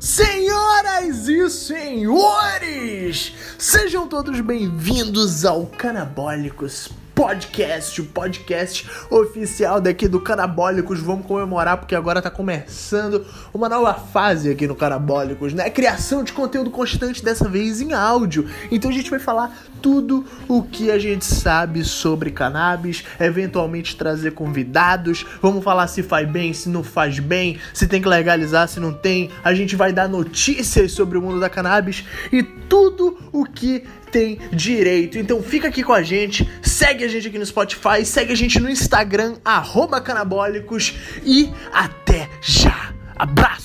Senhoras e senhores, sejam todos bem-vindos ao Canabólicos Podcast, o podcast oficial daqui do Canabólicos. Vamos comemorar porque agora tá começando uma nova fase aqui no Canabólicos, né? Criação de conteúdo constante, dessa vez em áudio. Então a gente vai falar tudo o que a gente sabe sobre cannabis, eventualmente trazer convidados. Vamos falar se faz bem, se não faz bem, se tem que legalizar, se não tem. A gente vai dar notícias sobre o mundo da cannabis e tudo o que tem direito. Então fica aqui com a gente, segue a gente aqui no Spotify, segue a gente no Instagram, arroba canabólicos e até já! Abraço!